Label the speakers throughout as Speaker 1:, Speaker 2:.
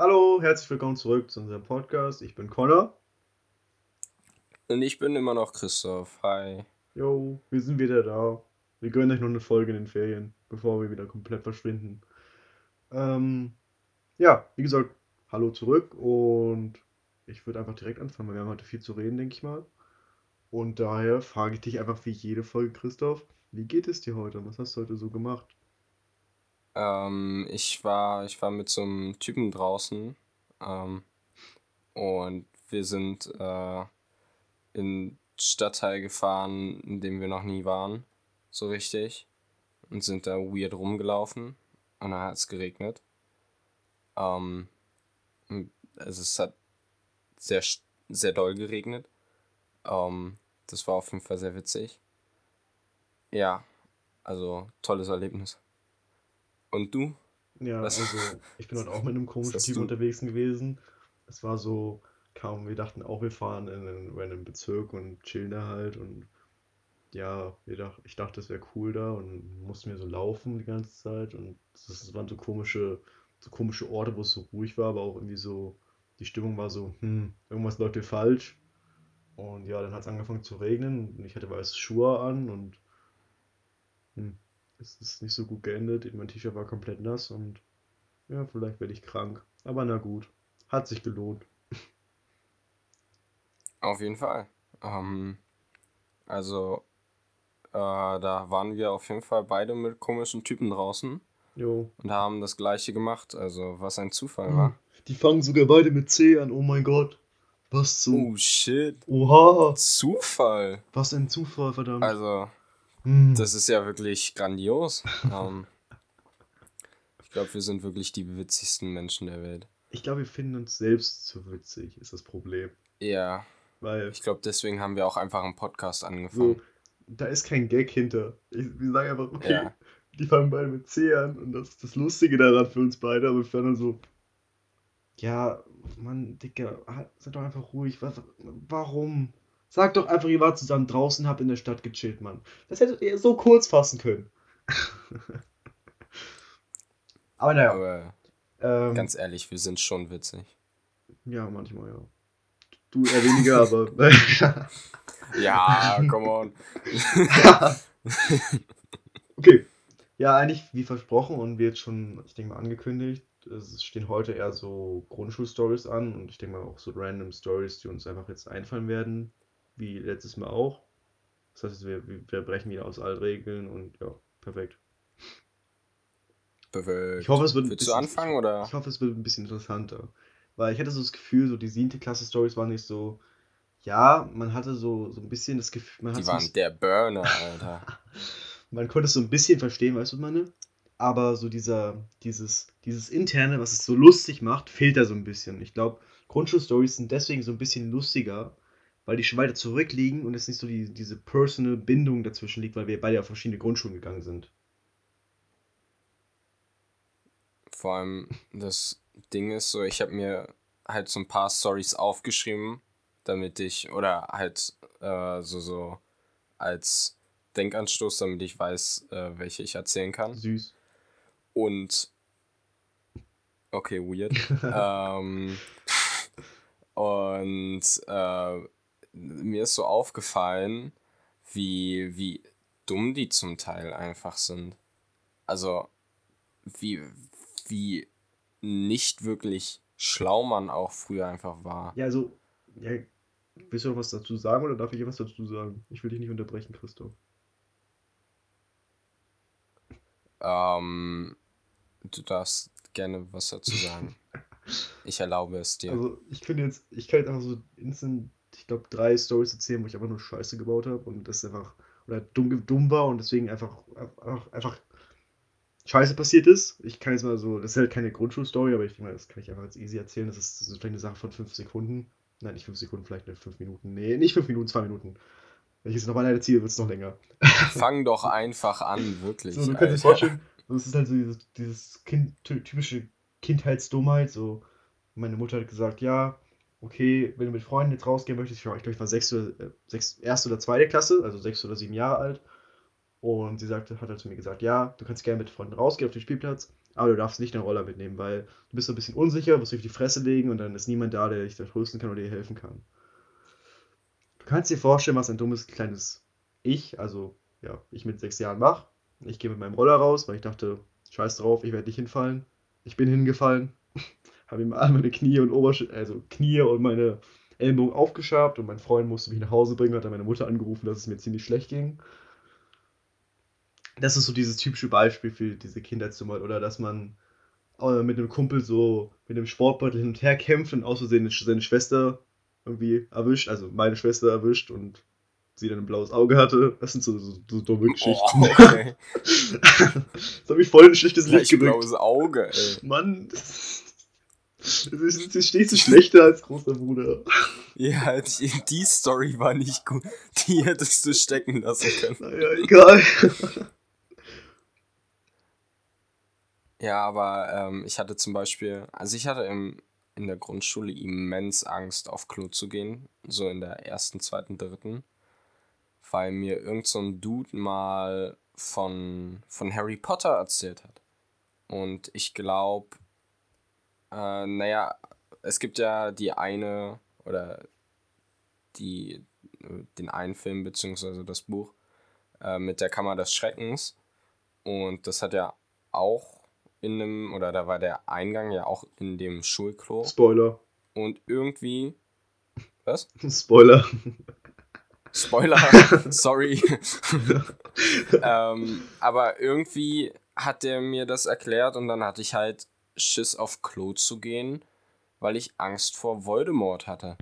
Speaker 1: Hallo, herzlich willkommen zurück zu unserem Podcast. Ich bin Connor.
Speaker 2: Und ich bin immer noch Christoph. Hi.
Speaker 1: Jo, wir sind wieder da. Wir gönnen euch noch eine Folge in den Ferien, bevor wir wieder komplett verschwinden. Ähm, ja, wie gesagt, hallo zurück und ich würde einfach direkt anfangen, weil wir haben heute viel zu reden, denke ich mal. Und daher frage ich dich einfach wie jede Folge, Christoph, wie geht es dir heute? Was hast du heute so gemacht?
Speaker 2: Ähm, ich war, ich war mit so einem Typen draußen ähm, und wir sind äh, in Stadtteil gefahren, in dem wir noch nie waren, so richtig, und sind da weird rumgelaufen und dann hat es geregnet. Ähm, also es hat sehr, sehr doll geregnet. Ähm, das war auf jeden Fall sehr witzig. Ja, also tolles Erlebnis. Und du?
Speaker 1: Ja, Was? also ich bin heute auch mit einem komischen Typen unterwegs gewesen. Es war so, kaum, wir dachten auch, wir fahren in einen random Bezirk und chillen da halt und ja, dacht, ich dachte, es wäre cool da und mussten wir so laufen die ganze Zeit und das waren so komische, so komische Orte, wo es so ruhig war, aber auch irgendwie so, die Stimmung war so, hm, irgendwas läuft hier falsch. Und ja, dann hat es angefangen zu regnen und ich hatte weiße Schuhe an und hm, es ist nicht so gut geendet. Mein T-Shirt war komplett nass und ja, vielleicht werde ich krank. Aber na gut, hat sich gelohnt.
Speaker 2: Auf jeden Fall. Ähm, also, äh, da waren wir auf jeden Fall beide mit komischen Typen draußen. Jo. Und haben das gleiche gemacht. Also, was ein Zufall war.
Speaker 1: Die fangen sogar beide mit C an, oh mein Gott. Was
Speaker 2: zum. Oh shit.
Speaker 1: Oha.
Speaker 2: Zufall.
Speaker 1: Was ein Zufall, verdammt.
Speaker 2: Also, hm. Das ist ja wirklich grandios. ähm, ich glaube, wir sind wirklich die witzigsten Menschen der Welt.
Speaker 1: Ich glaube, wir finden uns selbst zu witzig, ist das Problem.
Speaker 2: Ja. Weil. Ich glaube, deswegen haben wir auch einfach einen Podcast angefangen. So,
Speaker 1: da ist kein Gag hinter. Ich, wir sagen einfach, okay, ja. die fangen beide mit C an und das ist das Lustige daran für uns beide, aber wir dann so. Ja, Mann, Dicker, seid doch einfach ruhig. Was, warum? Sag doch einfach, ihr wart zusammen draußen, habt in der Stadt gechillt, Mann. Das hättet ihr so kurz fassen können.
Speaker 2: Aber naja. Aber ähm, ganz ehrlich, wir sind schon witzig.
Speaker 1: Ja, manchmal, ja. Du eher weniger, aber.
Speaker 2: ja, come on.
Speaker 1: okay. Ja, eigentlich wie versprochen und wie jetzt schon, ich denke mal, angekündigt, es stehen heute eher so Grundschulstories an und ich denke mal auch so random Stories, die uns einfach jetzt einfallen werden, wie letztes Mal auch. Das heißt, wir, wir brechen wieder aus allen Regeln und ja, perfekt.
Speaker 2: Perfekt.
Speaker 1: Ich hoffe, es wird
Speaker 2: Willst bisschen, du anfangen oder?
Speaker 1: Ich hoffe, es wird ein bisschen interessanter. Weil ich hatte so das Gefühl, so die siebte Klasse Stories waren nicht so. Ja, man hatte so, so ein bisschen das Gefühl. Man
Speaker 2: die waren so, der Burner, Alter.
Speaker 1: man konnte es so ein bisschen verstehen, weißt du, was meine? Aber so dieser, dieses, dieses Interne, was es so lustig macht, fehlt da so ein bisschen. Ich glaube, Grundschulstories sind deswegen so ein bisschen lustiger, weil die schon weiter zurückliegen und es nicht so die, diese personal Bindung dazwischen liegt, weil wir beide auf verschiedene Grundschulen gegangen sind.
Speaker 2: Vor allem das Ding ist so, ich habe mir halt so ein paar Stories aufgeschrieben, damit ich, oder halt äh, so, so als Denkanstoß, damit ich weiß, äh, welche ich erzählen kann.
Speaker 1: Süß.
Speaker 2: Und okay, weird. ähm, und äh, mir ist so aufgefallen, wie, wie dumm die zum Teil einfach sind. Also, wie, wie nicht wirklich schlau man auch früher einfach war.
Speaker 1: Ja, also, ja, willst du noch was dazu sagen oder darf ich was dazu sagen? Ich will dich nicht unterbrechen, Christoph.
Speaker 2: Ähm, du darfst gerne was dazu sagen. ich erlaube es dir.
Speaker 1: Also, ich finde jetzt, ich kann jetzt einfach so instant ich glaube, drei Stories erzählen, wo ich einfach nur Scheiße gebaut habe und das einfach, oder dumm, dumm war und deswegen einfach, einfach, einfach Scheiße passiert ist. Ich kann jetzt mal so, das ist halt keine Grundschulstory, aber ich denke mal, das kann ich einfach als easy erzählen. Das ist, vielleicht eine Sache von fünf Sekunden. Nein, nicht fünf Sekunden, vielleicht fünf Minuten. Nee, nicht fünf Minuten, zwei Minuten. Wenn ich jetzt nochmal erzähle, wird es noch länger.
Speaker 2: Fang doch einfach an, wirklich.
Speaker 1: So, du kannst dir vorstellen, das ist halt so dieses, dieses kind, typische Kindheitsdummheit. So, meine Mutter hat gesagt, ja, okay, wenn du mit Freunden jetzt rausgehen möchtest, ich glaube, ich war sechste, äh, erste oder zweite Klasse, also sechs oder sieben Jahre alt. Und sie sagte, hat halt zu mir gesagt, ja, du kannst gerne mit Freunden rausgehen auf den Spielplatz, aber du darfst nicht den Roller mitnehmen, weil du bist so ein bisschen unsicher, wirst dich auf die Fresse legen und dann ist niemand da, der dich da trösten kann oder dir helfen kann. Du kannst dir vorstellen, was ein dummes kleines Ich, also ja, ich mit sechs Jahren mache. Ich gehe mit meinem Roller raus, weil ich dachte, scheiß drauf, ich werde nicht hinfallen. Ich bin hingefallen, habe ihm meine Knie und Obersch also Knie und meine Ellenbogen aufgeschabt und mein Freund musste mich nach Hause bringen, hat dann meine Mutter angerufen, dass es mir ziemlich schlecht ging. Das ist so dieses typische Beispiel für diese Kindheitszimmer oder dass man äh, mit einem Kumpel so mit einem Sportbeutel hin und her kämpft und aus Versehen seine Schwester irgendwie erwischt, also meine Schwester erwischt und sie dann ein blaues Auge hatte. Das sind so, so, so dumme Geschichten. Oh, okay. das hat mich voll in ein schlechtes Licht
Speaker 2: gerückt. blaues Auge, ey.
Speaker 1: Mann. Du stehst du schlechter als großer Bruder.
Speaker 2: Ja, die, die, Story war nicht gut. Die hättest du stecken lassen können.
Speaker 1: Naja, egal.
Speaker 2: Ja, aber ähm, ich hatte zum Beispiel, also ich hatte im, in der Grundschule immens Angst, auf Klo zu gehen. So in der ersten, zweiten, dritten. Weil mir irgend so ein Dude mal von, von Harry Potter erzählt hat. Und ich glaube, äh, naja, es gibt ja die eine oder die, den einen Film beziehungsweise das Buch äh, mit der Kammer des Schreckens. Und das hat ja auch in einem, oder da war der Eingang ja auch in dem Schulklo.
Speaker 1: Spoiler.
Speaker 2: Und irgendwie. Was?
Speaker 1: Spoiler.
Speaker 2: Spoiler, sorry. ähm, aber irgendwie hat der mir das erklärt und dann hatte ich halt Schiss auf Klo zu gehen, weil ich Angst vor Voldemort hatte.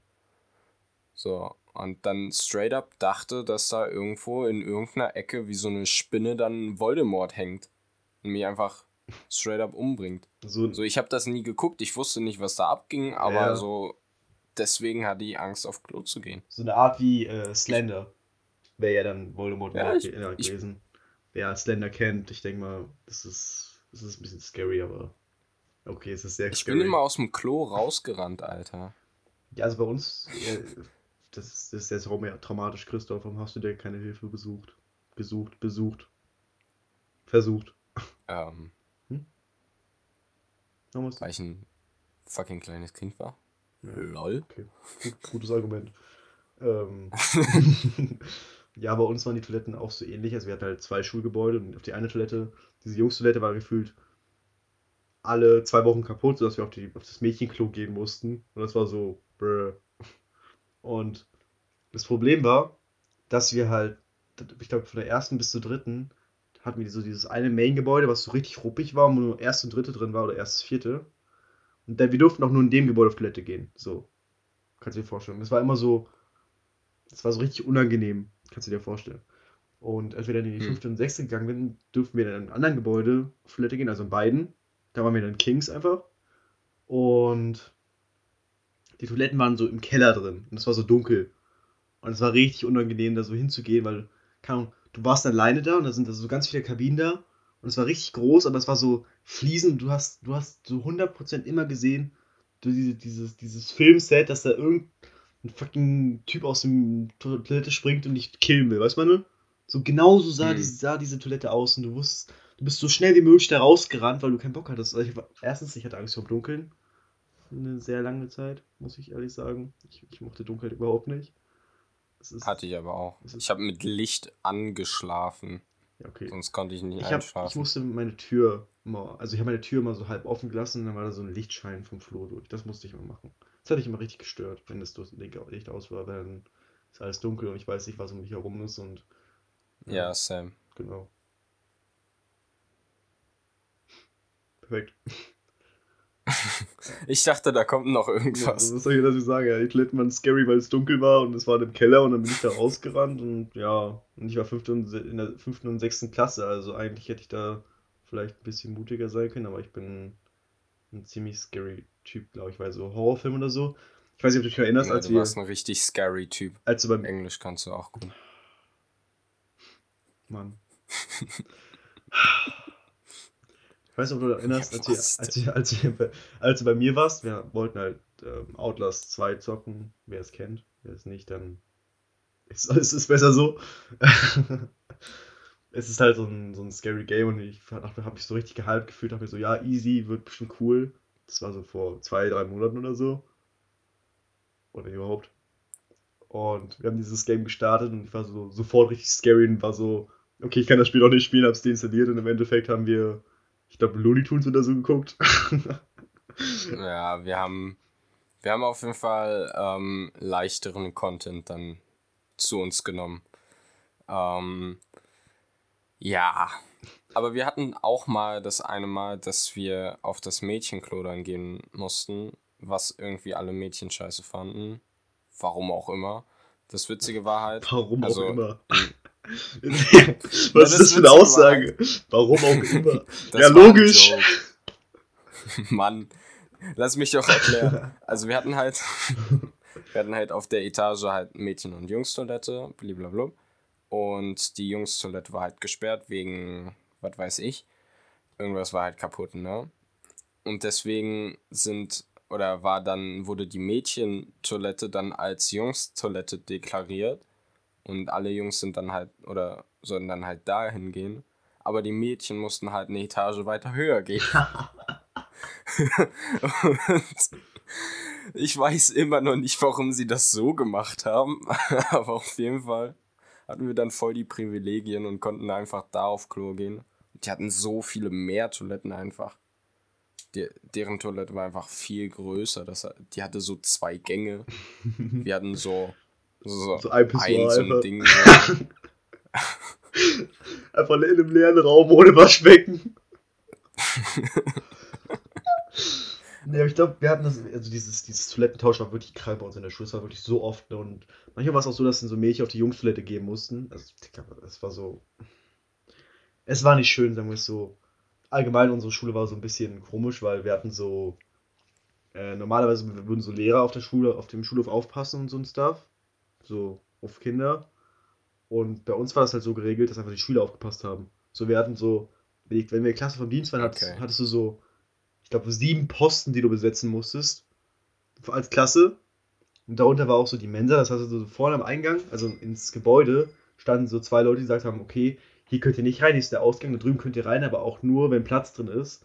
Speaker 2: So, und dann straight up dachte, dass da irgendwo in irgendeiner Ecke wie so eine Spinne dann Voldemort hängt und mich einfach straight up umbringt. So, so ich habe das nie geguckt, ich wusste nicht, was da abging, aber ja. so deswegen hatte ich Angst auf Klo zu gehen.
Speaker 1: So eine Art wie äh, Slender wäre ja dann Voldemort ja, ich, gewesen. Ich, Wer Slender kennt, ich denke mal, das ist, das ist ein bisschen scary, aber Okay, es ist sehr
Speaker 2: Ich scary. bin immer aus dem Klo rausgerannt, Alter.
Speaker 1: Ja, also bei uns, äh, das, ist, das ist jetzt auch mehr traumatisch, Christoph. Warum hast du dir keine Hilfe besucht? Gesucht, besucht. Versucht.
Speaker 2: Ähm. Hm? Weil ich ein fucking kleines Kind war. Ja. Lol.
Speaker 1: Okay, Gut, gutes Argument. ähm. ja, bei uns waren die Toiletten auch so ähnlich. Also wir hatten halt zwei Schulgebäude und auf die eine Toilette, diese Jungstoilette war gefühlt alle zwei Wochen kaputt, sodass wir auf, die, auf das Mädchenklo gehen mussten. Und das war so, brr. Und das Problem war, dass wir halt, ich glaube, von der ersten bis zur dritten hatten wir so dieses eine Main-Gebäude, was so richtig ruppig war, wo nur erste und dritte drin war oder erstes, vierte. Und dann, wir durften auch nur in dem Gebäude auf Toilette gehen. So. Kannst du dir vorstellen. Das war immer so, das war so richtig unangenehm. Kannst du dir vorstellen. Und als wir dann in die hm. fünfte und sechste gegangen sind, durften wir dann in einem anderen Gebäude auf Toilette gehen, also in beiden. Da waren wir dann Kings einfach. Und die Toiletten waren so im Keller drin. Und es war so dunkel. Und es war richtig unangenehm, da so hinzugehen, weil, keine Ahnung, du warst alleine da und da sind da so ganz viele Kabinen da. Und es war richtig groß, aber es war so Fliesen. Du hast, du hast so 100% immer gesehen, du, diese, dieses, dieses Filmset, dass da irgendein fucking Typ aus dem Toilette springt und dich killen will, weißt du, meine? So genau so sah, mhm. die, sah diese Toilette aus und du wusstest, du bist so schnell wie möglich da rausgerannt, weil du keinen Bock hattest. Also ich war, erstens, ich hatte Angst vor Dunkeln. Eine sehr lange Zeit, muss ich ehrlich sagen. Ich, ich mochte Dunkelheit überhaupt nicht.
Speaker 2: Ist, hatte ich aber auch. Ich habe mit Licht angeschlafen.
Speaker 1: Ja, okay.
Speaker 2: Sonst konnte ich nicht
Speaker 1: ich hab, einschlafen. Ich musste meine Tür immer, also ich habe meine Tür immer so halb offen gelassen und dann war da so ein Lichtschein vom Flur durch. Das musste ich immer machen. Das hatte ich immer richtig gestört, wenn das Licht aus war, dann ist alles dunkel und ich weiß nicht, was um mich herum ist und.
Speaker 2: Ja, ja Sam.
Speaker 1: Genau. Perfekt.
Speaker 2: ich dachte, da kommt noch irgendwas.
Speaker 1: Ja, was soll ich dazu sagen? Ja, die Toiletten waren scary, weil es dunkel war und es war im Keller und dann bin ich da rausgerannt und ja, und ich war fünfte und, in der fünften und sechsten Klasse, also eigentlich hätte ich da vielleicht ein bisschen mutiger sein können, aber ich bin ein ziemlich scary Typ, glaube ich, weil so Horrorfilm oder so. Ich weiß nicht, ob du dich erinnerst,
Speaker 2: ja, als du wir... warst ein richtig scary Typ.
Speaker 1: Als du beim...
Speaker 2: Englisch kannst du auch gut.
Speaker 1: Mann. Ich weiß nicht, ob du dich erinnerst, als, ihr, als, ihr, als, ihr, als, du bei mir warst, wir wollten halt ähm, Outlast 2 zocken. Wer es kennt, wer es nicht, dann ist es besser so. es ist halt so ein, so ein scary Game und ich habe mich so richtig gehypt gefühlt, dachte mir so, ja, easy, wird bestimmt cool. Das war so vor zwei, drei Monaten oder so. Oder überhaupt. Und wir haben dieses Game gestartet und ich war so sofort richtig scary und war so, okay, ich kann das Spiel auch nicht spielen, hab's deinstalliert und im Endeffekt haben wir, ich glaube, Looney Tunes oder so geguckt.
Speaker 2: ja, wir haben, wir haben auf jeden Fall ähm, leichteren Content dann zu uns genommen. Ähm, ja, aber wir hatten auch mal das eine Mal, dass wir auf das Mädchenklo dann gehen mussten, was irgendwie alle Mädchen scheiße fanden. Warum auch immer. Das Witzige war halt. Warum also, auch immer. Was ist das für eine Aussage? Warum auch immer? ja, logisch. Mann, lass mich doch erklären. Also wir hatten halt, wir hatten halt auf der Etage halt Mädchen- und Jungstoilette, blablabla. Und die Jungstoilette war halt gesperrt wegen, was weiß ich. Irgendwas war halt kaputt, ne? Und deswegen sind, oder war dann, wurde die Mädchentoilette dann als Jungstoilette deklariert. Und alle Jungs sind dann halt, oder sollten dann halt dahin gehen. Aber die Mädchen mussten halt eine Etage weiter höher gehen. ich weiß immer noch nicht, warum sie das so gemacht haben. Aber auf jeden Fall hatten wir dann voll die Privilegien und konnten einfach da auf Klo gehen. Die hatten so viele mehr Toiletten einfach. Die, deren Toilette war einfach viel größer. Das, die hatte so zwei Gänge. Wir hatten so, so, so ein, ein so ein Ding.
Speaker 1: einfach in einem leeren Raum ohne Waschbecken. Nee, aber ich glaube, wir hatten das, also dieses, dieses Toilettentausch war wirklich krank bei uns in der Schule. Es war wirklich so oft. Ne? Und manchmal war es auch so, dass dann so Mädchen auf die Jungstoilette gehen mussten. Also, es war so. Es war nicht schön, sagen wir es so. Allgemein, unsere Schule war so ein bisschen komisch, weil wir hatten so. Äh, normalerweise würden so Lehrer auf der Schule, auf dem Schulhof aufpassen und so ein Stuff. So auf Kinder. Und bei uns war das halt so geregelt, dass einfach die Schüler aufgepasst haben. So, wir hatten so, wenn wir Klasse vom Dienst waren, okay. hattest, hattest du so ich glaube, sieben Posten, die du besetzen musstest. Als Klasse. Und darunter war auch so die Mensa. Das heißt, so vorne am Eingang, also ins Gebäude, standen so zwei Leute, die gesagt haben: Okay, hier könnt ihr nicht rein, hier ist der Ausgang, da drüben könnt ihr rein, aber auch nur, wenn Platz drin ist.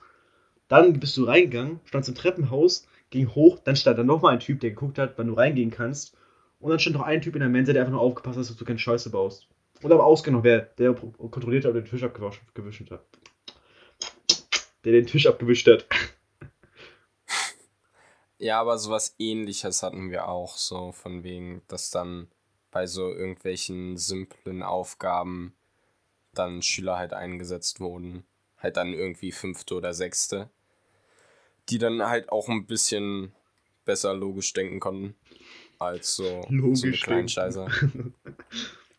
Speaker 1: Dann bist du reingegangen, standst im Treppenhaus, ging hoch, dann stand da nochmal ein Typ, der geguckt hat, wann du reingehen kannst. Und dann stand noch ein Typ in der Mensa, der einfach nur aufgepasst hat, dass du keine Scheiße baust. Und Ausgang noch wer, der kontrolliert hat, der Tisch abgewischt hat der den Tisch abgewischt hat.
Speaker 2: Ja, aber sowas ähnliches hatten wir auch, so von wegen, dass dann bei so irgendwelchen simplen Aufgaben dann Schüler halt eingesetzt wurden. Halt dann irgendwie fünfte oder sechste. Die dann halt auch ein bisschen besser logisch denken konnten. Als so, logisch so eine Kleinscheiße.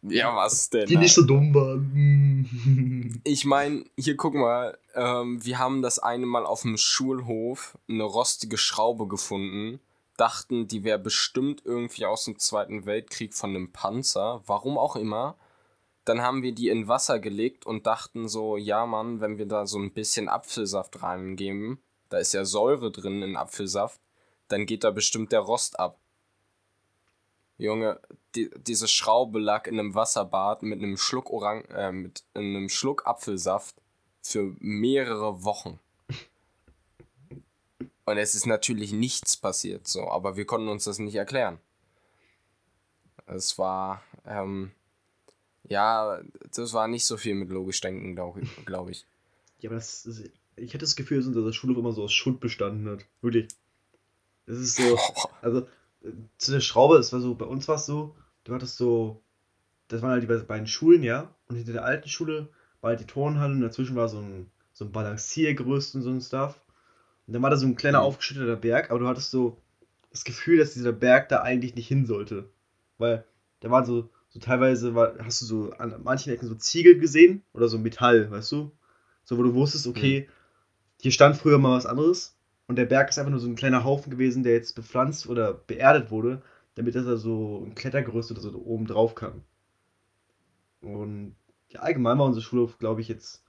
Speaker 2: Ja, was denn?
Speaker 1: Die nicht so dumm waren.
Speaker 2: ich meine, hier guck mal, ähm, wir haben das eine Mal auf dem Schulhof eine rostige Schraube gefunden, dachten, die wäre bestimmt irgendwie aus dem Zweiten Weltkrieg von einem Panzer, warum auch immer. Dann haben wir die in Wasser gelegt und dachten so, ja Mann, wenn wir da so ein bisschen Apfelsaft reingeben, da ist ja Säure drin in Apfelsaft, dann geht da bestimmt der Rost ab. Junge, die, diese Schraube lag in einem Wasserbad mit einem Schluck Orang äh, mit einem Schluck Apfelsaft für mehrere Wochen. Und es ist natürlich nichts passiert, so, aber wir konnten uns das nicht erklären. Es war, ähm, ja, das war nicht so viel mit logisch denken, glaube glaub ich.
Speaker 1: Ja, aber das ist, ich hätte das Gefühl, dass das Schulhof immer so aus Schutt bestanden hat. Wirklich. Das ist so, also zu der Schraube, es war so, bei uns war es so, du hattest so, das waren halt die beiden Schulen, ja, und hinter der alten Schule war halt die Turnhalle und dazwischen war so ein, so ein Balanciergerüst und so ein Stuff. Und dann war da so ein kleiner mhm. aufgeschütteter Berg, aber du hattest so das Gefühl, dass dieser Berg da eigentlich nicht hin sollte. Weil da waren so, so teilweise, war, hast du so an manchen Ecken so Ziegel gesehen oder so Metall, weißt du? So, wo du wusstest, okay, mhm. hier stand früher mal was anderes und der Berg ist einfach nur so ein kleiner Haufen gewesen, der jetzt bepflanzt oder beerdet wurde, damit er so ein Klettergerüst oder so oben drauf kann. Und ja, allgemein war unser Schulhof, glaube ich, jetzt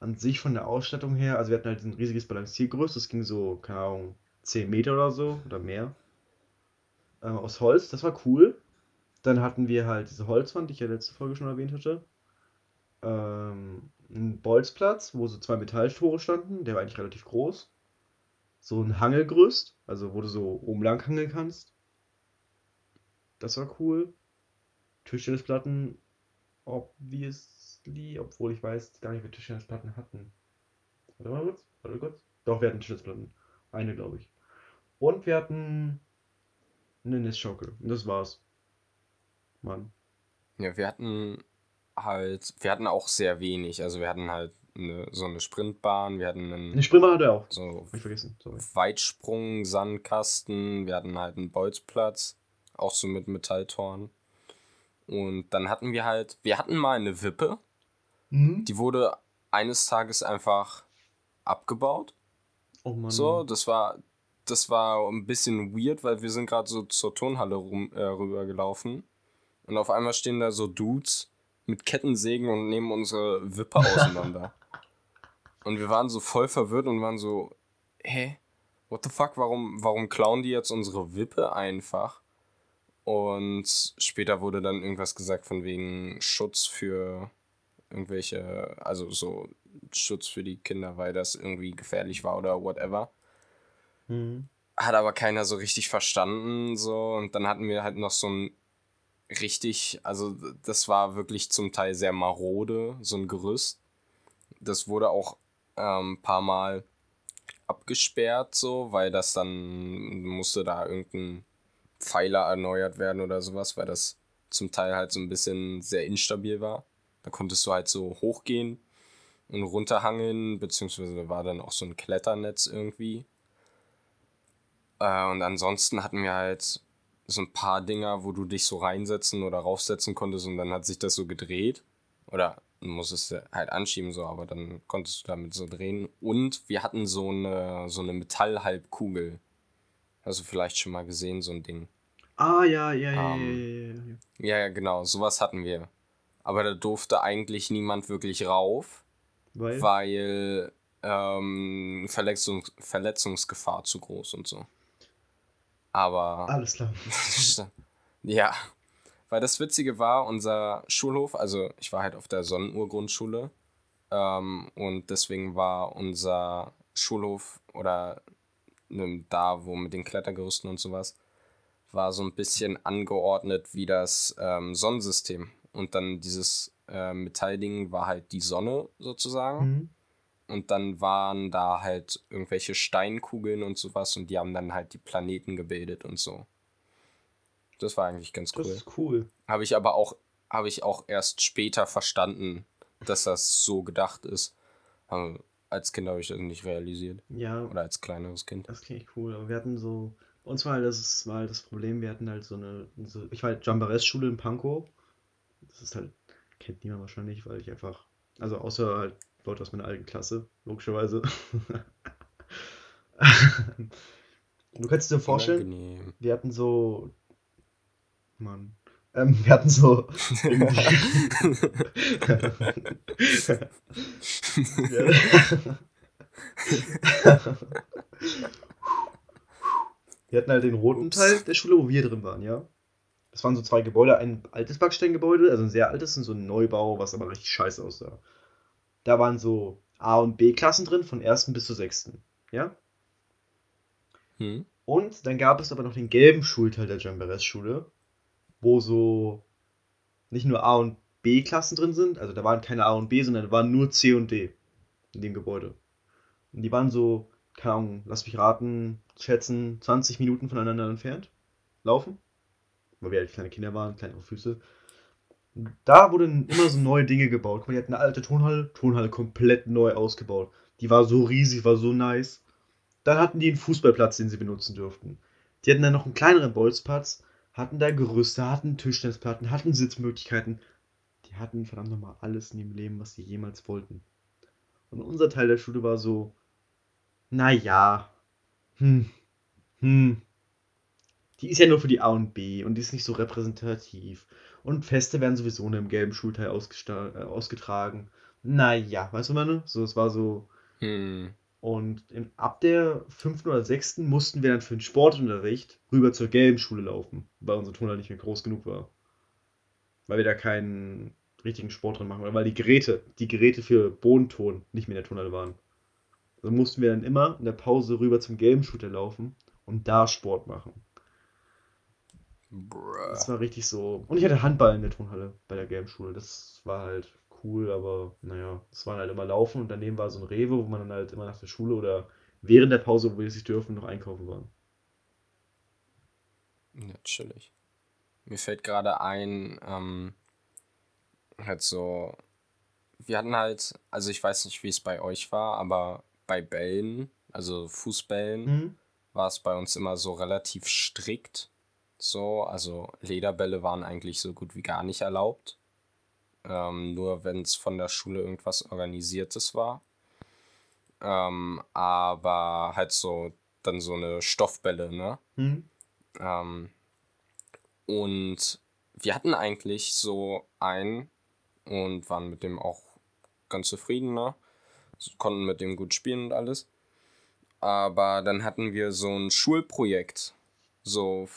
Speaker 1: an sich von der Ausstattung her, also wir hatten halt ein riesiges Balanciergerüst, das ging so, keine Ahnung, 10 Meter oder so oder mehr. Äh, aus Holz, das war cool. Dann hatten wir halt diese Holzwand, die ich ja letzte Folge schon erwähnt hatte. ähm, einen Bolzplatz, wo so zwei Metalltore standen. Der war eigentlich relativ groß. So ein Hangelgerüst, also wo du so oben lang hangeln kannst. Das war cool. Tischtennisplatten, obviously, obwohl ich weiß gar nicht, wir Tischtennisplatten hatten. Warte mal kurz, warte kurz. Doch, wir hatten Tischtennisplatten. Eine, glaube ich. Und wir hatten eine Nistschaukel. Und das war's. Mann.
Speaker 2: Ja, wir hatten halt, wir hatten auch sehr wenig. Also wir hatten halt eine, so eine Sprintbahn, wir hatten einen.
Speaker 1: Eine Sprintbahn hatte er auch.
Speaker 2: So
Speaker 1: Hab ich vergessen, sorry.
Speaker 2: Weitsprung, Sandkasten, wir hatten halt einen Bolzplatz, auch so mit Metalltoren. Und dann hatten wir halt, wir hatten mal eine Wippe,
Speaker 1: Mhm.
Speaker 2: die wurde eines Tages einfach abgebaut.
Speaker 1: Oh Mann.
Speaker 2: So, das war, das war ein bisschen weird, weil wir sind gerade so zur Turnhalle rum, äh, rübergelaufen. Und auf einmal stehen da so Dudes mit Kettensägen und nehmen unsere Wippe auseinander. Und wir waren so voll verwirrt und waren so, hä? What the fuck? Warum, warum klauen die jetzt unsere Wippe einfach? Und später wurde dann irgendwas gesagt von wegen Schutz für irgendwelche, also so Schutz für die Kinder, weil das irgendwie gefährlich war oder whatever.
Speaker 1: Mhm.
Speaker 2: Hat aber keiner so richtig verstanden, so. Und dann hatten wir halt noch so ein richtig, also das war wirklich zum Teil sehr marode, so ein Gerüst. Das wurde auch ähm, ein paar Mal abgesperrt, so, weil das dann musste da irgendein Pfeiler erneuert werden oder sowas, weil das zum Teil halt so ein bisschen sehr instabil war. Da konntest du halt so hochgehen und runterhangeln, beziehungsweise war dann auch so ein Kletternetz irgendwie. Äh, und ansonsten hatten wir halt so ein paar Dinger, wo du dich so reinsetzen oder raufsetzen konntest und dann hat sich das so gedreht. Oder du musstest halt anschieben so, aber dann konntest du damit so drehen. Und wir hatten so eine, so eine Metallhalbkugel. Hast du vielleicht schon mal gesehen, so ein Ding.
Speaker 1: Ah, ja, ja, ja,
Speaker 2: Ähm,
Speaker 1: ja, ja, ja, ja.
Speaker 2: Ja, ja, genau, sowas hatten wir. Aber da durfte eigentlich niemand wirklich rauf,
Speaker 1: Weil?
Speaker 2: weil ähm, Verletzungs Verletzungsgefahr zu groß und so. Aber
Speaker 1: Alles klar.
Speaker 2: ja, weil das Witzige war, unser Schulhof, also ich war halt auf der Sonnenuhr-Grundschule ähm, und deswegen war unser Schulhof oder da, wo mit den Klettergerüsten und sowas, war so ein bisschen angeordnet wie das ähm, Sonnensystem. Und dann dieses äh, Metallding war halt die Sonne sozusagen.
Speaker 1: Mhm.
Speaker 2: Und dann waren da halt irgendwelche Steinkugeln und sowas und die haben dann halt die Planeten gebildet und so. Das war eigentlich ganz
Speaker 1: Das
Speaker 2: cool.
Speaker 1: ist cool.
Speaker 2: Habe ich aber auch, habe ich auch erst später verstanden, dass das so gedacht ist. Aber als Kind habe ich das nicht realisiert.
Speaker 1: Ja,
Speaker 2: Oder als kleineres Kind.
Speaker 1: das klingt cool. Aber wir hatten so. Bei uns war halt das, war halt das Problem, wir hatten halt so eine. So, ich war halt Jambares-Schule in Pankow. Das ist halt. Kennt niemand wahrscheinlich, weil ich einfach. Also außer halt Leute aus meiner alten Klasse, logischerweise. du kannst dir vorstellen,
Speaker 2: Unangenehm.
Speaker 1: wir hatten so. Mann. Ähm, wir hatten so. wir hatten halt den roten
Speaker 2: Ups.
Speaker 1: Teil der Schule, wo wir drin waren, ja. Das waren so zwei Gebäude, ein altes Backsteingebäude, also ein sehr altes und so ein Neubau, was aber richtig scheiße aussah. Da waren so A- und B-Klassen drin, von ersten bis zur sechsten, ja.
Speaker 2: Hm?
Speaker 1: Und dann gab es aber noch den gelben Schulteil der Jambares-Schule, wo so nicht nur A- und B-Klassen drin sind, also da waren keine A und B, sondern da waren nur C und D in dem Gebäude. Und die waren so, keine Ahnung, lass mich raten, schätzen, 20 Minuten voneinander entfernt. Laufen. Weil wir halt kleine Kinder waren, kleinere Füße. Da wurden immer so neue Dinge gebaut. Guck mal, die hatten eine alte Tonhalle, Tonhalle komplett neu ausgebaut. Die war so riesig, war so nice. Dann hatten die einen Fußballplatz, den sie benutzen durften. Die hatten dann noch einen kleineren Bolzplatz, hatten da Gerüste, hatten Tischtennisplatten, hatten Sitzmöglichkeiten. Die hatten verdammt nochmal alles in ihrem Leben, was sie jemals wollten. Und unser Teil der Schule war so, naja, hm, hm. Die ist ja nur für die A und B und die ist nicht so repräsentativ. Und Feste werden sowieso nur im gelben Schulteil äh, ausgetragen. Naja, weißt du, meine? So, es war so,
Speaker 2: Hm.
Speaker 1: Und im, ab der fünften oder sechsten mussten wir dann für den Sportunterricht rüber zur gelben Schule laufen, weil unsere Turnhalle nicht mehr groß genug war. Weil wir da keinen richtigen Sport drin machen, weil die Geräte, die Geräte für Bodenton nicht mehr in der Turnhalle waren. Also mussten wir dann immer in der Pause rüber zum Game Shooter laufen und da Sport machen. Bruh. Das war richtig so. Und ich hatte Handball in der Turnhalle bei der Game Schule. Das war halt cool, aber naja, es waren halt immer Laufen und daneben war so ein Rewe, wo man dann halt immer nach der Schule oder während der Pause, wo wir sich dürfen, noch einkaufen waren.
Speaker 2: Ja, chillig. Mir fällt gerade ein, ähm, halt so, wir hatten halt, also ich weiß nicht, wie es bei euch war, aber bei Bällen, also Fußbällen, mhm. war es bei uns immer so relativ strikt. So, also Lederbälle waren eigentlich so gut wie gar nicht erlaubt. Ähm, nur wenn es von der Schule irgendwas Organisiertes war. Ähm, aber halt so, dann so eine Stoffbälle, ne? Mhm. Ähm, und wir hatten eigentlich so einen und waren mit dem auch ganz zufrieden, ne? Konnten mit dem gut spielen und alles. Aber dann hatten wir so ein Schulprojekt, so,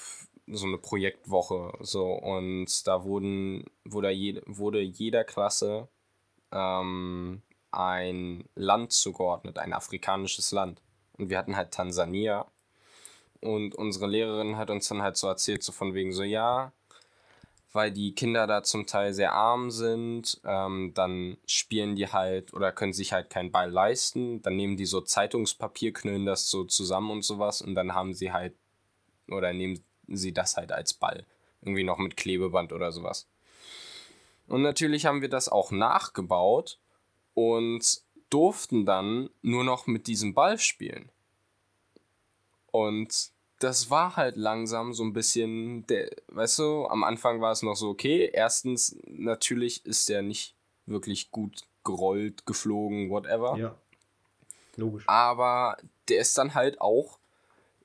Speaker 2: so eine Projektwoche, so und da wurden, wurde, jede, wurde jeder Klasse ähm, ein Land zugeordnet, ein afrikanisches Land. Und wir hatten halt Tansania. Und unsere Lehrerin hat uns dann halt so erzählt, so von wegen so, ja, weil die Kinder da zum Teil sehr arm sind, ähm, dann spielen die halt oder können sich halt keinen Ball leisten. Dann nehmen die so Zeitungspapier, knüllen das so zusammen und sowas und dann haben sie halt oder nehmen sie das halt als Ball. Irgendwie noch mit Klebeband oder sowas. Und natürlich haben wir das auch nachgebaut und durften dann nur noch mit diesem Ball spielen. Und das war halt langsam so ein bisschen, der, weißt du, am Anfang war es noch so, okay, erstens, natürlich ist der nicht wirklich gut gerollt, geflogen, whatever. Ja. Logisch. Aber der ist dann halt auch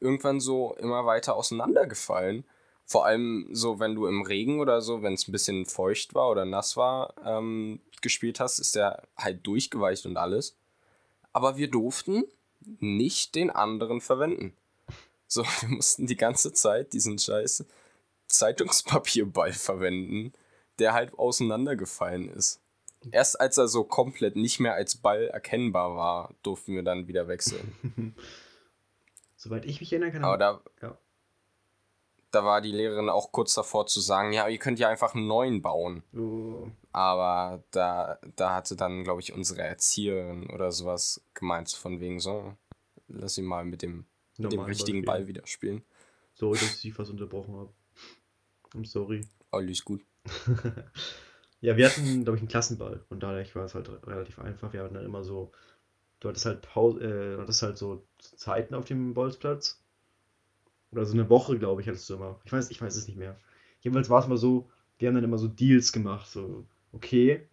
Speaker 2: irgendwann so immer weiter auseinandergefallen. Vor allem so, wenn du im Regen oder so, wenn es ein bisschen feucht war oder nass war, ähm, gespielt hast, ist der halt durchgeweicht und alles. Aber wir durften nicht den anderen verwenden. So, wir mussten die ganze Zeit diesen scheiß Zeitungspapierball verwenden, der halt auseinandergefallen ist. Erst als er so komplett nicht mehr als Ball erkennbar war, durften wir dann wieder wechseln.
Speaker 1: Soweit ich mich erinnern kann.
Speaker 2: Aber da, ja. da war die Lehrerin auch kurz davor zu sagen, ja, ihr könnt ja einfach einen neuen bauen. Oh. Aber da, da hatte dann, glaube ich, unsere Erzieherin oder sowas gemeint, von wegen so, lass ihn mal mit dem mit dem richtigen Ball, Ball wieder spielen.
Speaker 1: Sorry, dass ich was unterbrochen habe. I'm sorry.
Speaker 2: Alles gut.
Speaker 1: ja, wir hatten, glaube ich, einen Klassenball und dadurch war es halt relativ einfach. Wir hatten dann immer so, du hattest halt Pause, äh, hattest halt so Zeiten auf dem Bolzplatz. Oder so eine Woche, glaube ich, hattest du immer. Ich weiß, ich weiß es nicht mehr. Jedenfalls war es mal so, wir haben dann immer so Deals gemacht, so, okay,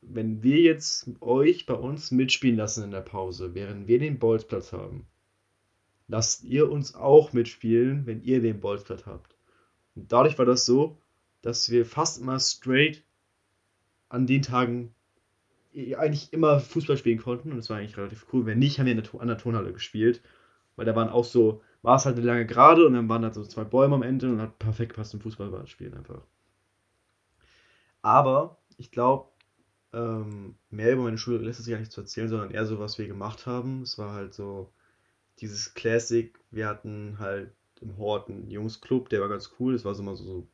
Speaker 1: wenn wir jetzt euch bei uns mitspielen lassen in der Pause, während wir den Bolzplatz haben, lasst ihr uns auch mitspielen, wenn ihr den Bolzplatz habt. Und dadurch war das so, dass wir fast immer straight an den Tagen eigentlich immer Fußball spielen konnten und es war eigentlich relativ cool. Wenn nicht, haben wir an der Turnhalle gespielt, weil da waren auch so, war es halt eine lange Gerade und dann waren da so zwei Bäume am Ende und hat perfekt passt zum Fußball spielen einfach. Aber ich glaube, ähm, mehr über meine Schule lässt sich gar nicht zu erzählen, sondern eher so, was wir gemacht haben. Es war halt so, dieses Classic, wir hatten halt im Hort einen Jungsclub, der war ganz cool. Es war so mal so, so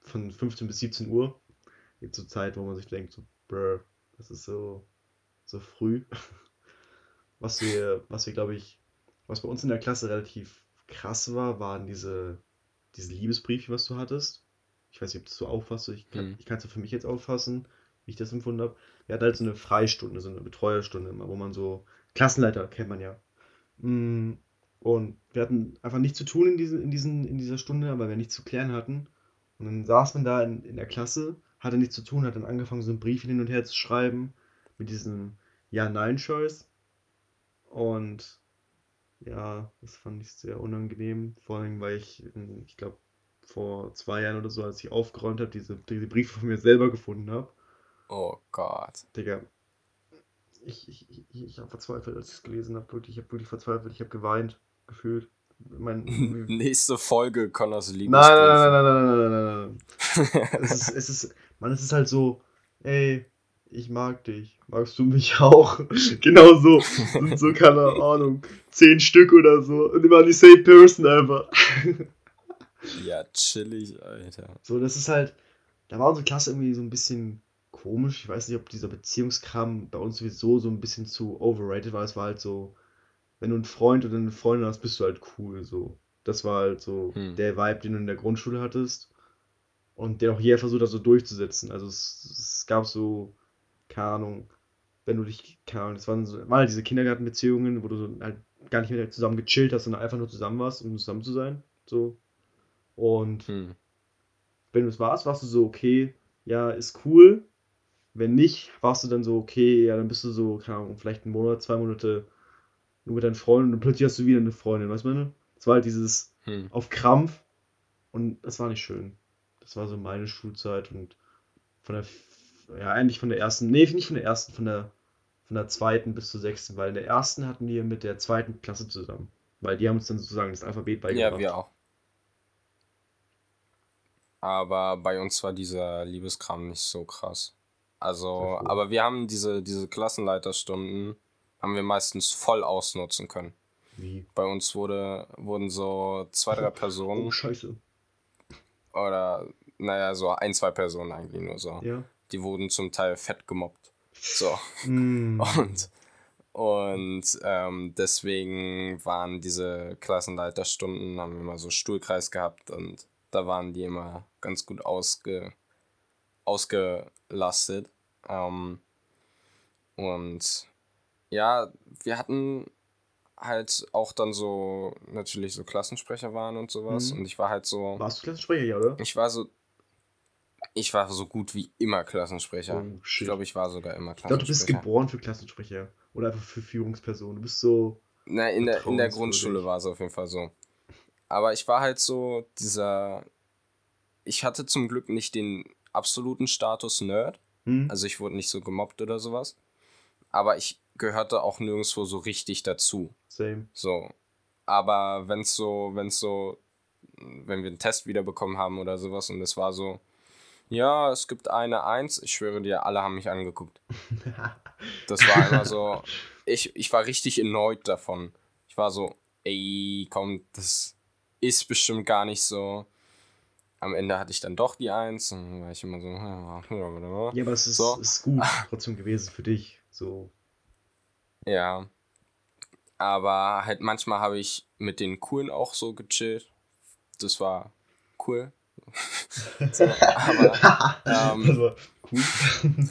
Speaker 1: von 15 bis 17 Uhr. So Zeit, wo man sich denkt, so, brr, das ist so, so früh. Was wir, was wir, glaube ich, was bei uns in der Klasse relativ krass war, waren diese, diese Liebesbriefe, was du hattest. Ich weiß nicht, ob du das so auffasst. Ich kann es für mich jetzt auffassen, wie ich das empfunden habe. Wir hatten halt so eine Freistunde, so eine Betreuerstunde immer, wo man so, Klassenleiter kennt man ja, Mm, und wir hatten einfach nichts zu tun in, diesen, in, diesen, in dieser Stunde, aber wir nichts zu klären hatten. Und dann saß man da in, in der Klasse, hatte nichts zu tun, hat dann angefangen, so einen Brief hin und her zu schreiben mit diesem Ja-Nein-Choice. Und ja, das fand ich sehr unangenehm. Vor allem, weil ich, ich glaube, vor zwei Jahren oder so, als ich aufgeräumt habe, diese, diese Briefe von mir selber gefunden habe.
Speaker 2: Oh Gott.
Speaker 1: Digga, ich, ich, ich, ich habe verzweifelt, als ich es gelesen habe. Wirklich, ich habe wirklich verzweifelt. Ich habe geweint, gefühlt.
Speaker 2: Mein, Nächste Folge Connors
Speaker 1: Liebe. Nein, nein, nein, nein, nein, nein, nein, nein. es, ist, es ist, man, es ist halt so, ey, ich mag dich. Magst du mich auch? genau so. Sind so, keine Ahnung, zehn Stück oder so. Und immer die same person ever.
Speaker 2: ja, chillig, Alter.
Speaker 1: So, das ist halt, da war unsere Klasse irgendwie so ein bisschen komisch. Ich weiß nicht, ob dieser Beziehungskram bei uns sowieso so ein bisschen zu overrated war. Es war halt so, wenn du einen Freund oder eine Freundin hast, bist du halt cool. So. Das war halt so hm. der Vibe, den du in der Grundschule hattest. Und der auch jeder versucht hat, so durchzusetzen. Also es, es gab so, keine Ahnung, wenn du dich, keine Ahnung, das waren, so, waren halt diese Kindergartenbeziehungen, wo du so halt gar nicht mehr zusammen gechillt hast, sondern einfach nur zusammen warst, um zusammen zu sein. So. Und hm. wenn du es warst, warst du so, okay, ja, ist cool. Wenn nicht, warst du dann so, okay, ja, dann bist du so, keine Ahnung, vielleicht einen Monat, zwei Monate nur mit deinen Freunden und plötzlich hast du wieder eine Freundin, weißt du, meine? Es war halt dieses hm. auf Krampf und das war nicht schön. Das war so meine Schulzeit und von der, ja, eigentlich von der ersten, nee, nicht von der ersten, von der, von der zweiten bis zur sechsten, weil in der ersten hatten wir mit der zweiten Klasse zusammen. Weil die haben uns dann sozusagen das Alphabet beigebracht. Ja, wir auch.
Speaker 2: Aber bei uns war dieser Liebeskram nicht so krass. Also, aber wir haben diese, diese Klassenleiterstunden, haben wir meistens voll ausnutzen können. Wie? Bei uns wurde, wurden so zwei, drei Personen. Oh, scheiße. Oder, naja, so ein, zwei Personen eigentlich nur so. Ja. Die wurden zum Teil fett gemobbt. So. Mm. Und, und ähm, deswegen waren diese Klassenleiterstunden, haben wir immer so Stuhlkreis gehabt und da waren die immer ganz gut ausge, ausgelastet. Ähm, und ja, wir hatten halt auch dann so natürlich so Klassensprecher waren und sowas. Mhm. Und ich war halt so.
Speaker 1: Warst du Klassensprecher, ja, oder?
Speaker 2: Ich war so. Ich war so gut wie immer Klassensprecher. Oh, ich glaube, ich war sogar immer
Speaker 1: Klassensprecher. Ich glaube, du bist geboren für Klassensprecher. Oder einfach für Führungspersonen. Du bist so.
Speaker 2: Na, in der, in der Grundschule war es auf jeden Fall so. Aber ich war halt so dieser. Ich hatte zum Glück nicht den absoluten Status Nerd. Hm? Also ich wurde nicht so gemobbt oder sowas. Aber ich gehörte auch nirgendwo so richtig dazu. Same. So. Aber wenn es so, wenn es so, wenn wir einen Test wiederbekommen haben oder sowas und es war so, ja, es gibt eine Eins, ich schwöre dir, alle haben mich angeguckt. das war immer so, ich, ich war richtig erneut davon. Ich war so, ey, komm, das ist bestimmt gar nicht so. Am Ende hatte ich dann doch die Eins und dann war ich immer so, ja,
Speaker 1: aber es ist, so. ist gut trotzdem gewesen für dich. So,
Speaker 2: ja. Aber halt manchmal habe ich mit den Coolen auch so gechillt. Das war cool. so, aber, ähm, das war cool.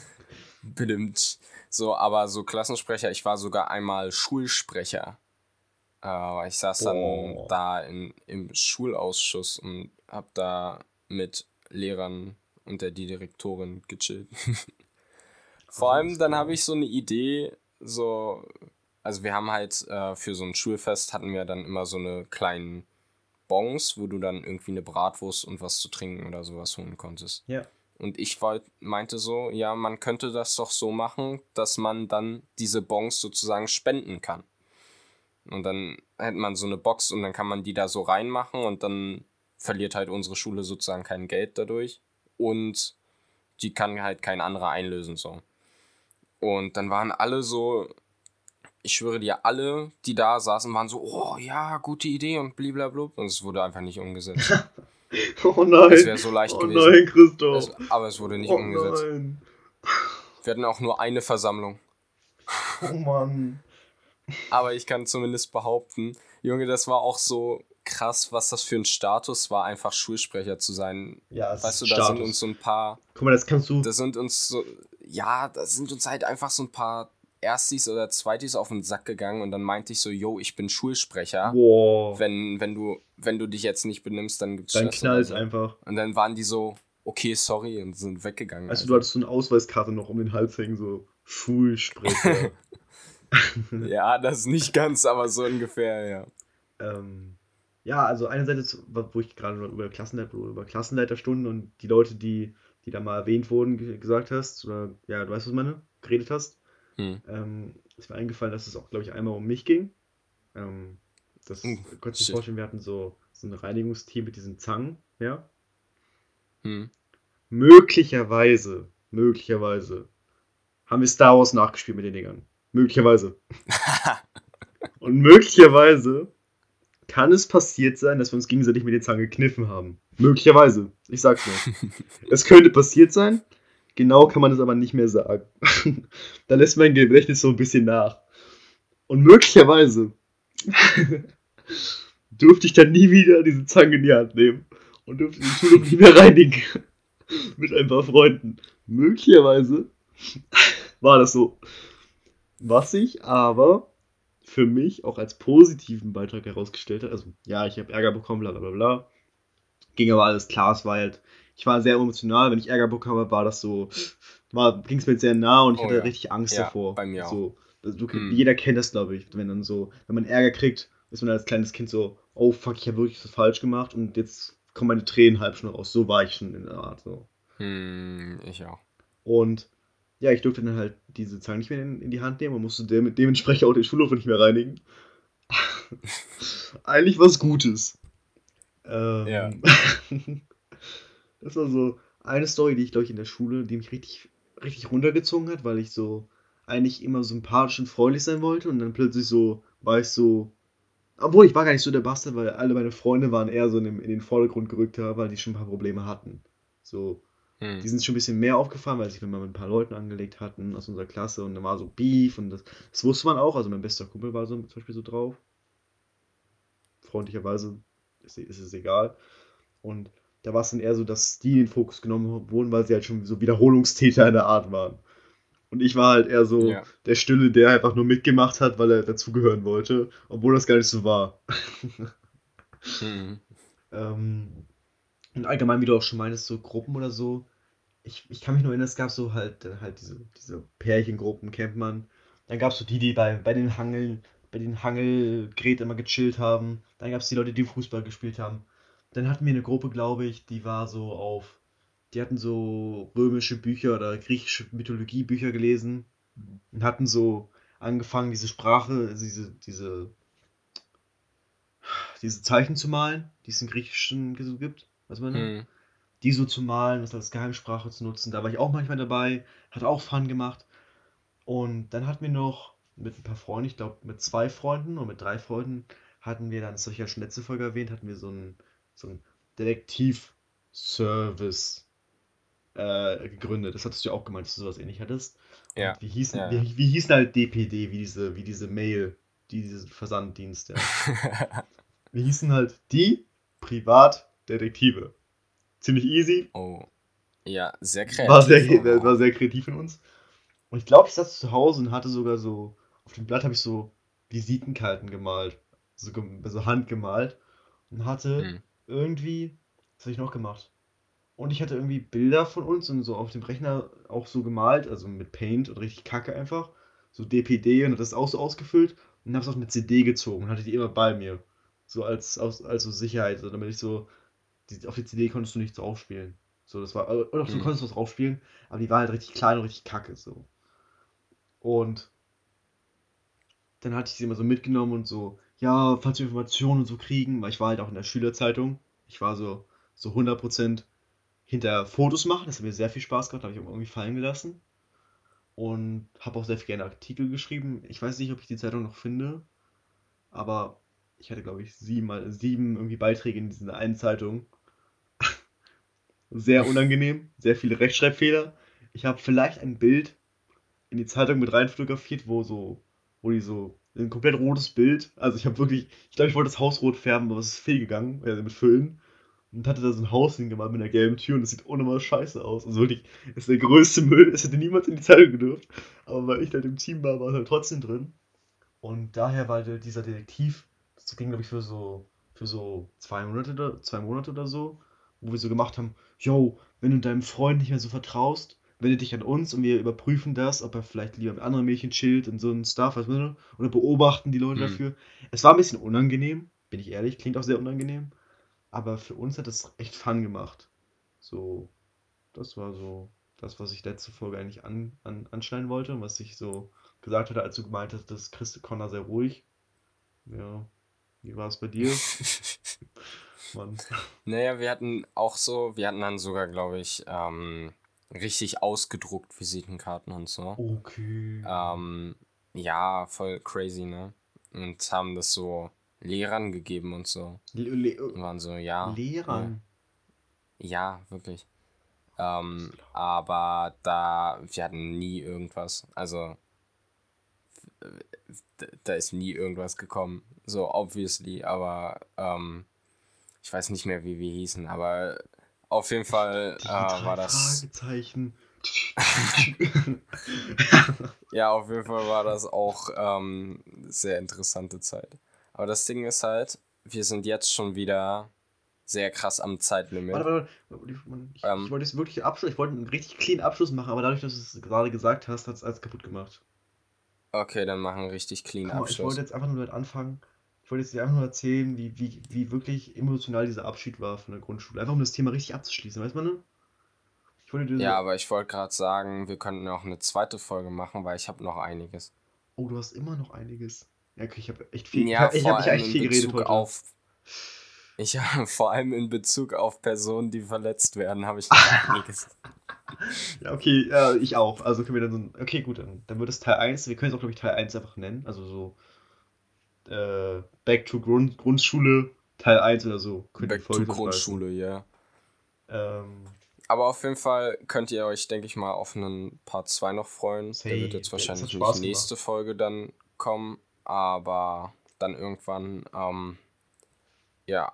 Speaker 2: Bestimmt. So, aber so Klassensprecher, ich war sogar einmal Schulsprecher. Äh, ich saß dann oh. da in, im Schulausschuss und habe da mit Lehrern und der Direktorin gechillt. Vor allem dann habe ich so eine Idee, so, also wir haben halt äh, für so ein Schulfest hatten wir dann immer so eine kleinen Bons, wo du dann irgendwie eine Bratwurst und was zu trinken oder sowas holen konntest. Ja. Und ich wollt, meinte so, ja, man könnte das doch so machen, dass man dann diese Bons sozusagen spenden kann. Und dann hätte man so eine Box und dann kann man die da so reinmachen und dann verliert halt unsere Schule sozusagen kein Geld dadurch. Und die kann halt kein anderer einlösen, so. Und dann waren alle so, ich schwöre dir, alle, die da saßen, waren so, oh ja, gute Idee und blablabla. Und es wurde einfach nicht umgesetzt. oh nein. Es wäre so leicht oh gewesen. Oh nein, Christoph. Es, aber es wurde nicht oh umgesetzt. Nein. Wir hatten auch nur eine Versammlung. Oh Mann. Aber ich kann zumindest behaupten, Junge, das war auch so krass, was das für ein Status war, einfach Schulsprecher zu sein. Ja, es weißt du, da Status. sind uns so ein paar.
Speaker 1: Guck mal, das kannst du.
Speaker 2: Da sind uns so, ja, da sind uns halt einfach so ein paar Erstis oder Zweitis auf den Sack gegangen und dann meinte ich so, yo, ich bin Schulsprecher. Wow. Wenn, wenn, du, wenn du dich jetzt nicht benimmst, dann gibt's Dann knallt so. einfach. Und dann waren die so, okay, sorry, und sind weggegangen.
Speaker 1: Also, du hattest so eine Ausweiskarte noch um den Hals hängen, so Schulsprecher.
Speaker 2: ja, das nicht ganz, aber so ungefähr, ja.
Speaker 1: Ähm, ja, also einerseits, wo ich gerade über Klassenleiter, über Klassenleiterstunden und die Leute, die die da mal erwähnt wurden, gesagt hast, oder ja, du weißt, was ich meine, geredet hast. Hm. Ähm, ist mir eingefallen, dass es auch, glaube ich, einmal um mich ging. Ähm, das uh, konntest du dir vorstellen, wir hatten so, so ein Reinigungsteam mit diesen Zangen, ja. Hm. Möglicherweise, möglicherweise, haben wir Star Wars nachgespielt mit den Dingern. Möglicherweise. Und möglicherweise kann es passiert sein, dass wir uns gegenseitig mit den Zangen gekniffen haben. Möglicherweise. Ich sag's nur. es könnte passiert sein. Genau kann man es aber nicht mehr sagen. da lässt mein Gedächtnis so ein bisschen nach. Und möglicherweise durfte ich dann nie wieder diese Zange in die Hand nehmen und durfte die Schule nicht mehr reinigen. Mit ein paar Freunden. Möglicherweise war das so. Was ich aber für mich auch als positiven Beitrag herausgestellt hat, also ja, ich habe Ärger bekommen, bla bla bla. Ging aber alles klar, es war halt, ich war sehr emotional, wenn ich Ärger bekommen habe, war das so, ging es mir sehr nah und ich oh, hatte ja. richtig Angst ja, davor. Bei mir so, also, du, hm. Jeder kennt das, glaube ich, wenn dann so, wenn man Ärger kriegt, ist man als kleines Kind so, oh fuck, ich habe wirklich was falsch gemacht und jetzt kommen meine Tränen halb schon raus. So war ich schon in der Art. So.
Speaker 2: Hm, ich auch.
Speaker 1: Und ja, ich durfte dann halt diese Zahlen nicht mehr in, in die Hand nehmen und musste de dementsprechend auch den Schulhof nicht mehr reinigen. Eigentlich was Gutes. Ähm, ja. das war so eine Story, die ich, glaube ich, in der Schule, die mich richtig, richtig runtergezogen hat, weil ich so eigentlich immer sympathisch und freundlich sein wollte und dann plötzlich so war ich so. Obwohl, ich war gar nicht so der Bastard, weil alle meine Freunde waren eher so in, den, in den Vordergrund gerückt, weil die schon ein paar Probleme hatten. So, hm. Die sind schon ein bisschen mehr aufgefallen, weil sich wir mal mit ein paar Leuten angelegt hatten aus unserer Klasse und da war so Beef und das, das wusste man auch. Also mein bester Kumpel war so zum Beispiel so drauf. Freundlicherweise ist, ist es egal. Und da war es dann eher so, dass die in den Fokus genommen wurden, weil sie halt schon so Wiederholungstäter in der Art waren. Und ich war halt eher so ja. der Stille, der einfach nur mitgemacht hat, weil er dazugehören wollte, obwohl das gar nicht so war. mhm. ähm, und allgemein, wie du auch schon meinst, so Gruppen oder so. Ich, ich kann mich nur erinnern, es gab so halt, halt diese, diese Pärchengruppen, kennt man. Dann gab es so die, die bei, bei den Hangeln, bei den Hangelgerät immer gechillt haben. Dann gab es die Leute, die Fußball gespielt haben. Dann hatten wir eine Gruppe, glaube ich, die war so auf. Die hatten so römische Bücher oder griechische Mythologiebücher gelesen und hatten so angefangen, diese Sprache, diese, diese, diese Zeichen zu malen, die es im Griechischen gibt was man hm. Die so zu malen, das als Geheimsprache zu nutzen. Da war ich auch manchmal dabei, hat auch Fun gemacht. Und dann hatten wir noch mit ein paar Freunden, ich glaube mit zwei Freunden und mit drei Freunden, hatten wir dann, das habe ich ja schon letzte Folge erwähnt, hatten wir so einen, so einen Detektivservice äh, gegründet. Das hattest du ja auch gemeint, dass du sowas ähnlich hattest. Ja. wie hießen, ja. Wie, wie hießen halt DPD, wie diese, wie diese Mail, diese Versanddienst, ja. wie hießen halt die Privat Detektive. Ziemlich easy.
Speaker 2: Oh. Ja, sehr kreativ.
Speaker 1: War sehr, war sehr kreativ in uns. Und ich glaube, ich saß zu Hause und hatte sogar so, auf dem Blatt habe ich so Visitenkarten gemalt. So, so handgemalt. Und hatte hm. irgendwie, was habe ich noch gemacht? Und ich hatte irgendwie Bilder von uns und so auf dem Rechner auch so gemalt, also mit Paint und richtig kacke einfach. So DPD und das auch so ausgefüllt und habe es auf eine CD gezogen und hatte die immer bei mir. So als, als, als so Sicherheit, so, damit ich so die, auf die CD konntest du nichts draufspielen. So, das war, oder du mhm. konntest was draufspielen, aber die war halt richtig klein und richtig kacke, so. Und dann hatte ich sie immer so mitgenommen und so, ja, falls wir Informationen und so kriegen, weil ich war halt auch in der Schülerzeitung. Ich war so, so 100% hinter Fotos machen, das hat mir sehr viel Spaß gemacht, habe ich irgendwie fallen gelassen. Und habe auch sehr viel gerne Artikel geschrieben. Ich weiß nicht, ob ich die Zeitung noch finde, aber ich hatte, glaube ich, sieben, sieben irgendwie Beiträge in dieser einen Zeitung. sehr unangenehm, sehr viele Rechtschreibfehler. Ich habe vielleicht ein Bild in die Zeitung mit rein fotografiert, wo so, wo die so ein komplett rotes Bild. Also ich habe wirklich, ich glaube, ich wollte das Haus rot färben, aber es ist fehlgegangen, also mit Füllen. Und hatte da so ein Haus hingemacht mit einer gelben Tür und das sieht ohne mal scheiße aus. Also wirklich, das ist der größte Müll, das hätte niemand in die Zeitung gedurft. Aber weil ich halt im Team war, war es halt trotzdem drin. Und daher war dieser Detektiv das ging, glaube ich, für so, für so zwei Monate, zwei Monate oder so, wo wir so gemacht haben, yo, wenn du deinem Freund nicht mehr so vertraust, wende dich an uns und wir überprüfen das, ob er vielleicht lieber mit anderen Mädchen chillt und so ein Stuff, du, oder beobachten die Leute mhm. dafür. Es war ein bisschen unangenehm, bin ich ehrlich, klingt auch sehr unangenehm, aber für uns hat es echt Fun gemacht. So, das war so das, was ich letzte Folge eigentlich an, an, anschneiden wollte und was ich so gesagt hatte, als du gemeint hast, dass Christe Connor sehr ruhig. Ja, wie war es bei dir?
Speaker 2: Mann. Naja, wir hatten auch so, wir hatten dann sogar, glaube ich, ähm, richtig ausgedruckt Visitenkarten und so.
Speaker 1: Okay.
Speaker 2: Ähm, ja, voll crazy, ne? Und haben das so Lehrern gegeben und so.
Speaker 1: Le Le
Speaker 2: Und waren so, ja.
Speaker 1: Lehrern.
Speaker 2: Ja, wirklich. Ähm, aber da, wir hatten nie irgendwas. Also, da ist nie irgendwas gekommen. So, obviously, aber ähm, ich weiß nicht mehr, wie wir hießen, aber auf jeden Fall äh, war das.
Speaker 1: Fragezeichen.
Speaker 2: Ja, auf jeden Fall war das auch ähm, sehr interessante Zeit. Aber das Ding ist halt, wir sind jetzt schon wieder sehr krass am Zeitlimit.
Speaker 1: Warte, warte, warte. Ich,
Speaker 2: Ähm.
Speaker 1: ich wollte jetzt wirklich einen Abschluss, ich wollte einen richtig clean Abschluss machen, aber dadurch, dass du es gerade gesagt hast, hat es alles kaputt gemacht.
Speaker 2: Okay, dann machen wir richtig clean
Speaker 1: Guck mal, ich
Speaker 2: Abschluss.
Speaker 1: wollte jetzt einfach nur damit anfangen. Ich wollte jetzt dir einfach nur erzählen, wie, wie, wie wirklich emotional dieser Abschied war von der Grundschule. Einfach um das Thema richtig abzuschließen, weißt man ne? Ich wollte dir so,
Speaker 2: Ja, aber ich wollte gerade sagen, wir könnten auch eine zweite Folge machen, weil ich habe noch einiges.
Speaker 1: Oh, du hast immer noch einiges. Ja, okay, ich habe echt viel,
Speaker 2: Ja,
Speaker 1: ich habe hab echt viel geredet
Speaker 2: Bezug
Speaker 1: heute.
Speaker 2: auf. Ich vor allem in Bezug auf Personen, die verletzt werden, habe ich noch einiges.
Speaker 1: Ja, okay, ja, ich auch. Also können wir dann so okay, gut, dann, dann wird es Teil 1. Wir können es auch, glaube ich, Teil 1 einfach nennen. Also so äh, Back to Grund, Grundschule Teil 1 oder so. Könnt ihr
Speaker 2: Back to Grundschule, ja.
Speaker 1: Ähm,
Speaker 2: Aber auf jeden Fall könnt ihr euch, denke ich mal, auf einen Part 2 noch freuen. Der
Speaker 1: Safe.
Speaker 2: wird jetzt wahrscheinlich
Speaker 1: Spaß
Speaker 2: nächste Folge dann kommen, aber dann irgendwann, ähm, ja.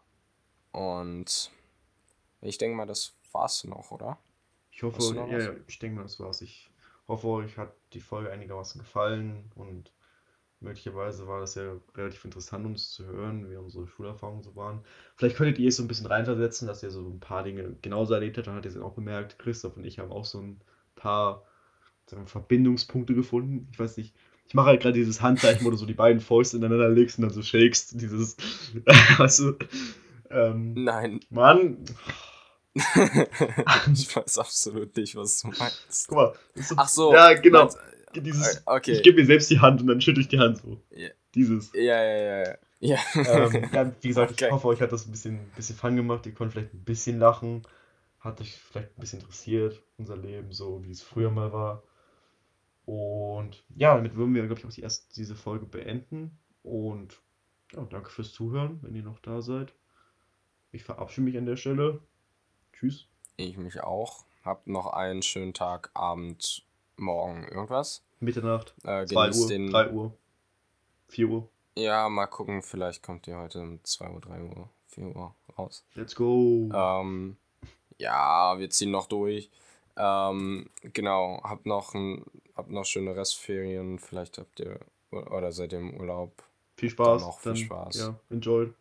Speaker 2: Und ich denke mal, das war's noch, oder?
Speaker 1: ich hoffe, ja, ja, ich denke mal, das war's. Ich hoffe, euch hat die Folge einigermaßen gefallen und möglicherweise war das ja relativ interessant, uns zu hören, wie unsere Schulerfahrungen so waren. Vielleicht könntet ihr es so ein bisschen reinversetzen, dass ihr so ein paar Dinge genauso erlebt habt. Dann hat ihr es auch bemerkt. Christoph und ich haben auch so ein paar wir, Verbindungspunkte gefunden. Ich weiß nicht. Ich mache halt gerade dieses Handzeichen, wo du so die beiden Fäuste ineinander legst und dann so shakest. Dieses, weißt du, ähm,
Speaker 2: Nein.
Speaker 1: Mann,
Speaker 2: ich weiß absolut nicht, was du meinst.
Speaker 1: guck mal. so-
Speaker 2: Ach so.
Speaker 1: Ja, genau.
Speaker 2: meinst-
Speaker 1: Dieses,
Speaker 2: äh, okay.
Speaker 1: Ich gebe mir selbst die Hand und dann schüttle ich die Hand so.
Speaker 2: Ja.
Speaker 1: Dieses.
Speaker 2: Ja, ja, ja, ja. Ja.
Speaker 1: ähm, ja, wie gesagt,
Speaker 2: Okay.
Speaker 1: ich hoffe, euch hat das ein bisschen, bisschen Fun gemacht. Ihr konntet vielleicht ein bisschen lachen. Hat euch vielleicht ein bisschen interessiert, unser Leben, so wie es früher mal war. Und ja, damit würden wir, glaube ich, auch die erste, diese Folge beenden. Und ja, danke fürs Zuhören, wenn ihr noch da seid. Ich verabschiede mich an der Stelle. Tschüss.
Speaker 2: Ich mich auch. Habt noch einen schönen Tag, Abend, morgen, irgendwas.
Speaker 1: Mitternacht,
Speaker 2: Äh,
Speaker 1: 2
Speaker 2: genießt
Speaker 1: Uhr,
Speaker 2: den.
Speaker 1: 3 Uhr, 4 Uhr.
Speaker 2: Ja, mal gucken, vielleicht kommt ihr heute um 2 Uhr, 3 Uhr, 4 Uhr raus.
Speaker 1: Let's go.
Speaker 2: Ähm, ja, wir ziehen noch durch. Ähm, genau, habt noch, ein, habt noch schöne Restferien. Vielleicht habt ihr oder seid ihr im Urlaub.
Speaker 1: Viel Spaß.
Speaker 2: dann noch viel Spaß.
Speaker 1: Ja, enjoy.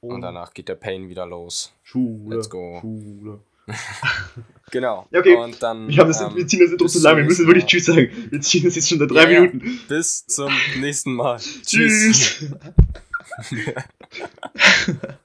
Speaker 2: Und danach geht der Pain wieder los.
Speaker 1: Schule.
Speaker 2: Let's go.
Speaker 1: Schule.
Speaker 2: Genau.
Speaker 1: Ja, okay.
Speaker 2: Und dann
Speaker 1: Wir, haben das,
Speaker 2: ähm,
Speaker 1: wir ziehen das Intro zu lang, wir müssen wirklich. Tschüss sagen. Wir ziehen das jetzt schon seit drei
Speaker 2: ja.
Speaker 1: Minuten.
Speaker 2: bis zum nächsten Mal.
Speaker 1: Tschüss.